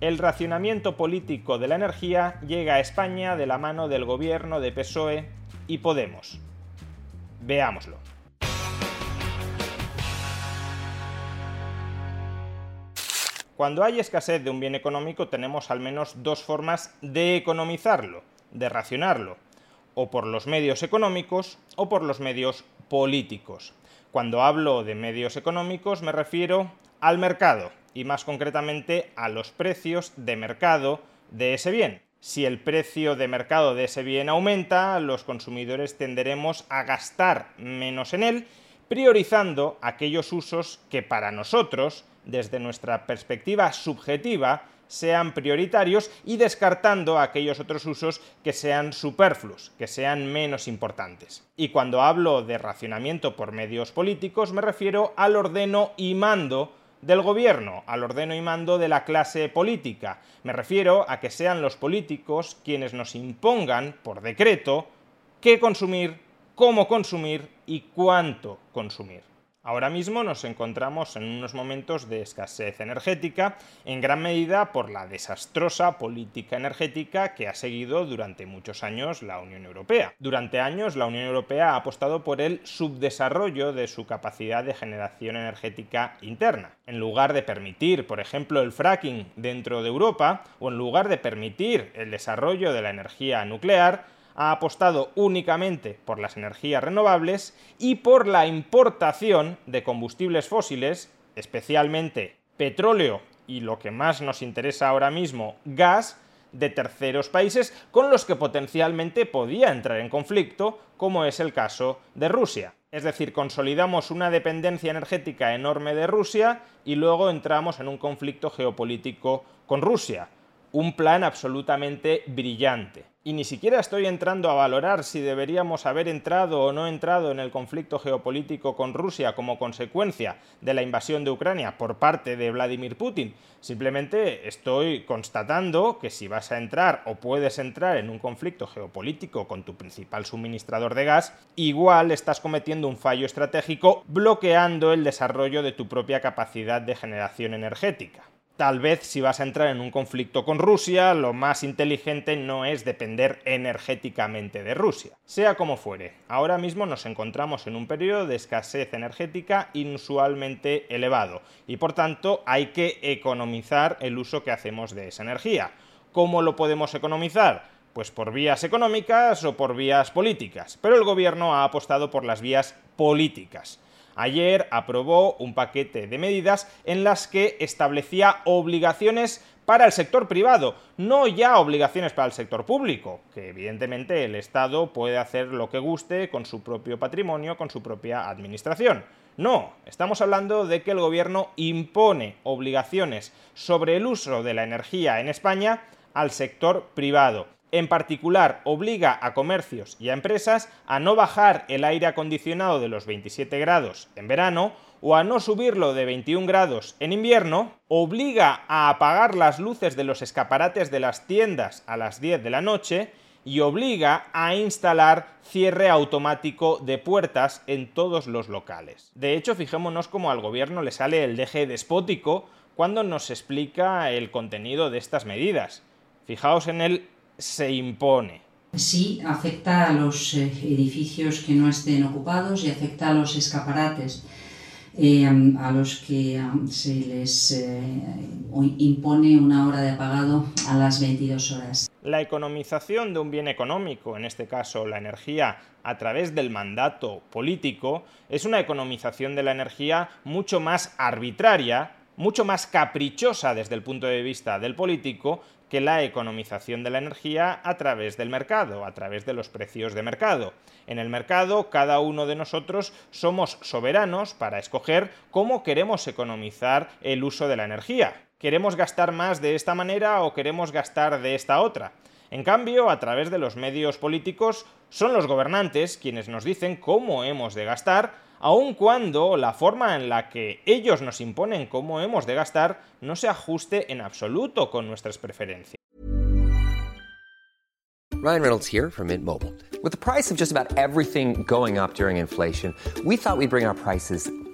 El racionamiento político de la energía llega a España de la mano del gobierno de PSOE y Podemos. Veámoslo. Cuando hay escasez de un bien económico tenemos al menos dos formas de economizarlo, de racionarlo, o por los medios económicos o por los medios políticos. Cuando hablo de medios económicos me refiero al mercado y más concretamente a los precios de mercado de ese bien. Si el precio de mercado de ese bien aumenta, los consumidores tenderemos a gastar menos en él, priorizando aquellos usos que para nosotros desde nuestra perspectiva subjetiva, sean prioritarios y descartando aquellos otros usos que sean superfluos, que sean menos importantes. Y cuando hablo de racionamiento por medios políticos me refiero al ordeno y mando del gobierno, al ordeno y mando de la clase política. Me refiero a que sean los políticos quienes nos impongan, por decreto, qué consumir, cómo consumir y cuánto consumir. Ahora mismo nos encontramos en unos momentos de escasez energética, en gran medida por la desastrosa política energética que ha seguido durante muchos años la Unión Europea. Durante años la Unión Europea ha apostado por el subdesarrollo de su capacidad de generación energética interna. En lugar de permitir, por ejemplo, el fracking dentro de Europa, o en lugar de permitir el desarrollo de la energía nuclear, ha apostado únicamente por las energías renovables y por la importación de combustibles fósiles, especialmente petróleo y lo que más nos interesa ahora mismo, gas, de terceros países con los que potencialmente podía entrar en conflicto, como es el caso de Rusia. Es decir, consolidamos una dependencia energética enorme de Rusia y luego entramos en un conflicto geopolítico con Rusia. Un plan absolutamente brillante y ni siquiera estoy entrando a valorar si deberíamos haber entrado o no entrado en el conflicto geopolítico con Rusia como consecuencia de la invasión de Ucrania por parte de Vladimir Putin. Simplemente estoy constatando que si vas a entrar o puedes entrar en un conflicto geopolítico con tu principal suministrador de gas, igual estás cometiendo un fallo estratégico bloqueando el desarrollo de tu propia capacidad de generación energética. Tal vez si vas a entrar en un conflicto con Rusia, lo más inteligente no es depender energéticamente de Rusia. Sea como fuere, ahora mismo nos encontramos en un periodo de escasez energética inusualmente elevado y por tanto hay que economizar el uso que hacemos de esa energía. ¿Cómo lo podemos economizar? Pues por vías económicas o por vías políticas, pero el gobierno ha apostado por las vías políticas ayer aprobó un paquete de medidas en las que establecía obligaciones para el sector privado, no ya obligaciones para el sector público, que evidentemente el Estado puede hacer lo que guste con su propio patrimonio, con su propia administración. No, estamos hablando de que el gobierno impone obligaciones sobre el uso de la energía en España al sector privado. En particular, obliga a comercios y a empresas a no bajar el aire acondicionado de los 27 grados en verano o a no subirlo de 21 grados en invierno, obliga a apagar las luces de los escaparates de las tiendas a las 10 de la noche y obliga a instalar cierre automático de puertas en todos los locales. De hecho, fijémonos cómo al gobierno le sale el deje despótico cuando nos explica el contenido de estas medidas. Fijaos en el se impone. Sí, afecta a los eh, edificios que no estén ocupados y afecta a los escaparates. Eh, a los que se les eh, impone una hora de apagado a las 22 horas. La economización de un bien económico, en este caso la energía, a través del mandato político, es una economización de la energía mucho más arbitraria mucho más caprichosa desde el punto de vista del político que la economización de la energía a través del mercado, a través de los precios de mercado. En el mercado, cada uno de nosotros somos soberanos para escoger cómo queremos economizar el uso de la energía. ¿Queremos gastar más de esta manera o queremos gastar de esta otra? En cambio, a través de los medios políticos, son los gobernantes quienes nos dicen cómo hemos de gastar, aun cuando la forma en la que ellos nos imponen cómo hemos de gastar no se ajuste en absoluto con nuestras preferencias. Ryan Reynolds here from Mint Mobile. With the price of just about everything going up during inflation, we thought we'd bring our prices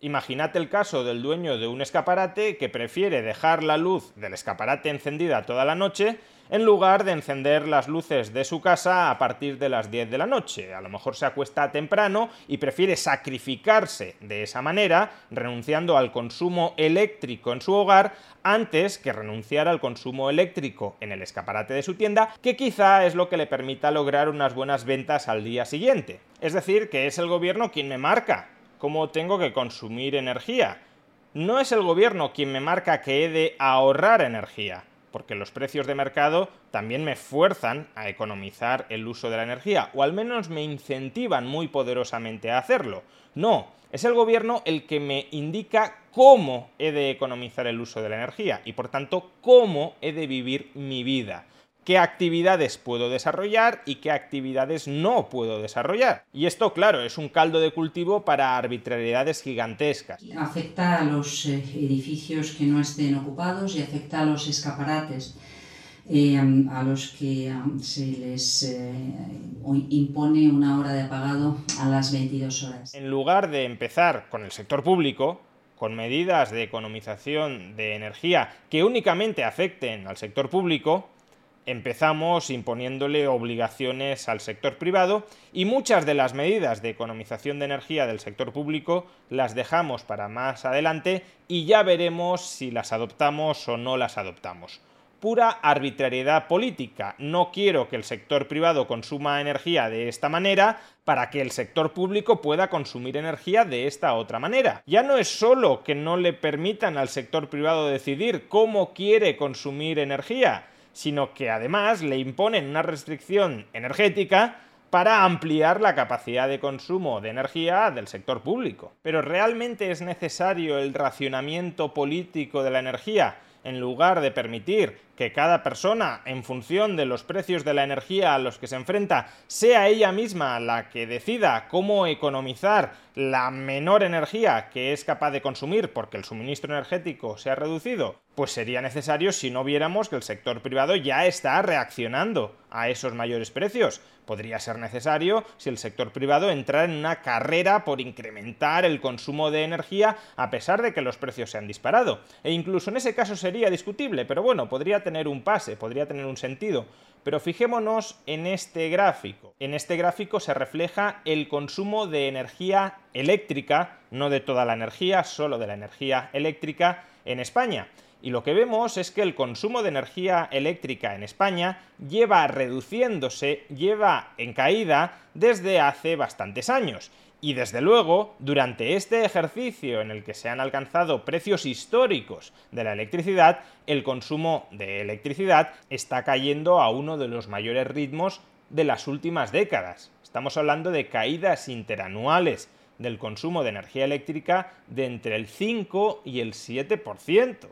Imagínate el caso del dueño de un escaparate que prefiere dejar la luz del escaparate encendida toda la noche en lugar de encender las luces de su casa a partir de las 10 de la noche. A lo mejor se acuesta temprano y prefiere sacrificarse de esa manera, renunciando al consumo eléctrico en su hogar antes que renunciar al consumo eléctrico en el escaparate de su tienda, que quizá es lo que le permita lograr unas buenas ventas al día siguiente. Es decir, que es el gobierno quien me marca cómo tengo que consumir energía. No es el gobierno quien me marca que he de ahorrar energía, porque los precios de mercado también me fuerzan a economizar el uso de la energía, o al menos me incentivan muy poderosamente a hacerlo. No, es el gobierno el que me indica cómo he de economizar el uso de la energía y por tanto cómo he de vivir mi vida qué actividades puedo desarrollar y qué actividades no puedo desarrollar. Y esto, claro, es un caldo de cultivo para arbitrariedades gigantescas. Afecta a los eh, edificios que no estén ocupados y afecta a los escaparates. eh, a los que um, se les eh, impone una hora de apagado a las 22 horas. En lugar de empezar con el sector público, con medidas de economización de energía que únicamente afecten al sector público, empezamos imponiéndole obligaciones al sector privado y muchas de las medidas de economización de energía del sector público las dejamos para más adelante y ya veremos si las adoptamos o no las adoptamos. Pura arbitrariedad política. No quiero que el sector privado consuma energía de esta manera para que el sector público pueda consumir energía de esta otra manera. Ya no es solo que no le permitan al sector privado decidir cómo quiere consumir energía, sino que además le imponen una restricción energética para ampliar la capacidad de consumo de energía del sector público. Pero ¿realmente es necesario el racionamiento político de la energía en lugar de permitir que cada persona, en función de los precios de la energía a los que se enfrenta, sea ella misma la que decida cómo economizar la menor energía que es capaz de consumir porque el suministro energético se ha reducido, pues sería necesario si no viéramos que el sector privado ya está reaccionando a esos mayores precios. Podría ser necesario si el sector privado entrara en una carrera por incrementar el consumo de energía a pesar de que los precios se han disparado. E incluso en ese caso sería discutible, pero bueno, podría tener un pase, podría tener un sentido. Pero fijémonos en este gráfico. En este gráfico se refleja el consumo de energía eléctrica, no de toda la energía, solo de la energía eléctrica en España. Y lo que vemos es que el consumo de energía eléctrica en España lleva reduciéndose, lleva en caída desde hace bastantes años. Y desde luego, durante este ejercicio en el que se han alcanzado precios históricos de la electricidad, el consumo de electricidad está cayendo a uno de los mayores ritmos de las últimas décadas. Estamos hablando de caídas interanuales del consumo de energía eléctrica de entre el 5 y el 7%.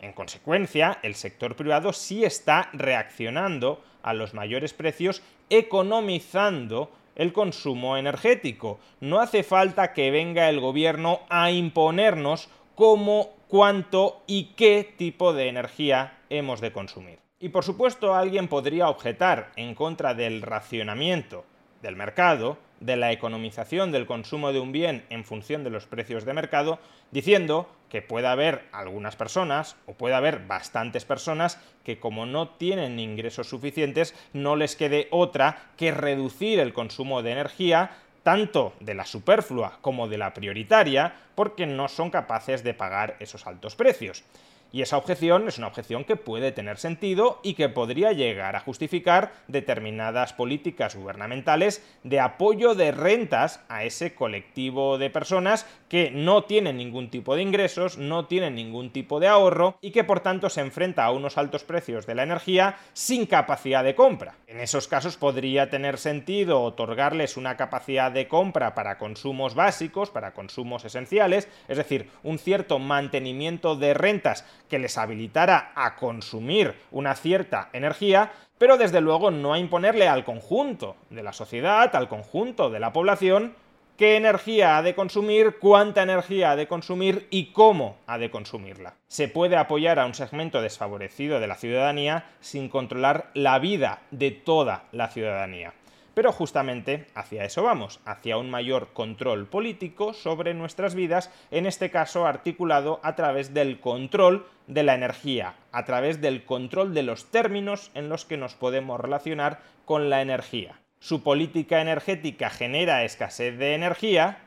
En consecuencia, el sector privado sí está reaccionando a los mayores precios economizando el consumo energético. No hace falta que venga el gobierno a imponernos cómo, cuánto y qué tipo de energía hemos de consumir. Y por supuesto alguien podría objetar en contra del racionamiento del mercado, de la economización del consumo de un bien en función de los precios de mercado, diciendo que puede haber algunas personas, o puede haber bastantes personas, que como no tienen ingresos suficientes, no les quede otra que reducir el consumo de energía, tanto de la superflua como de la prioritaria, porque no son capaces de pagar esos altos precios. Y esa objeción es una objeción que puede tener sentido y que podría llegar a justificar determinadas políticas gubernamentales de apoyo de rentas a ese colectivo de personas que no tienen ningún tipo de ingresos, no tienen ningún tipo de ahorro y que por tanto se enfrenta a unos altos precios de la energía sin capacidad de compra. En esos casos podría tener sentido otorgarles una capacidad de compra para consumos básicos, para consumos esenciales, es decir, un cierto mantenimiento de rentas que les habilitara a consumir una cierta energía, pero desde luego no a imponerle al conjunto de la sociedad, al conjunto de la población, qué energía ha de consumir, cuánta energía ha de consumir y cómo ha de consumirla. Se puede apoyar a un segmento desfavorecido de la ciudadanía sin controlar la vida de toda la ciudadanía. Pero justamente hacia eso vamos, hacia un mayor control político sobre nuestras vidas, en este caso articulado a través del control de la energía, a través del control de los términos en los que nos podemos relacionar con la energía. Su política energética genera escasez de energía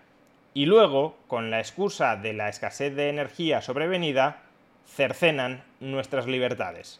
y luego, con la excusa de la escasez de energía sobrevenida, cercenan nuestras libertades.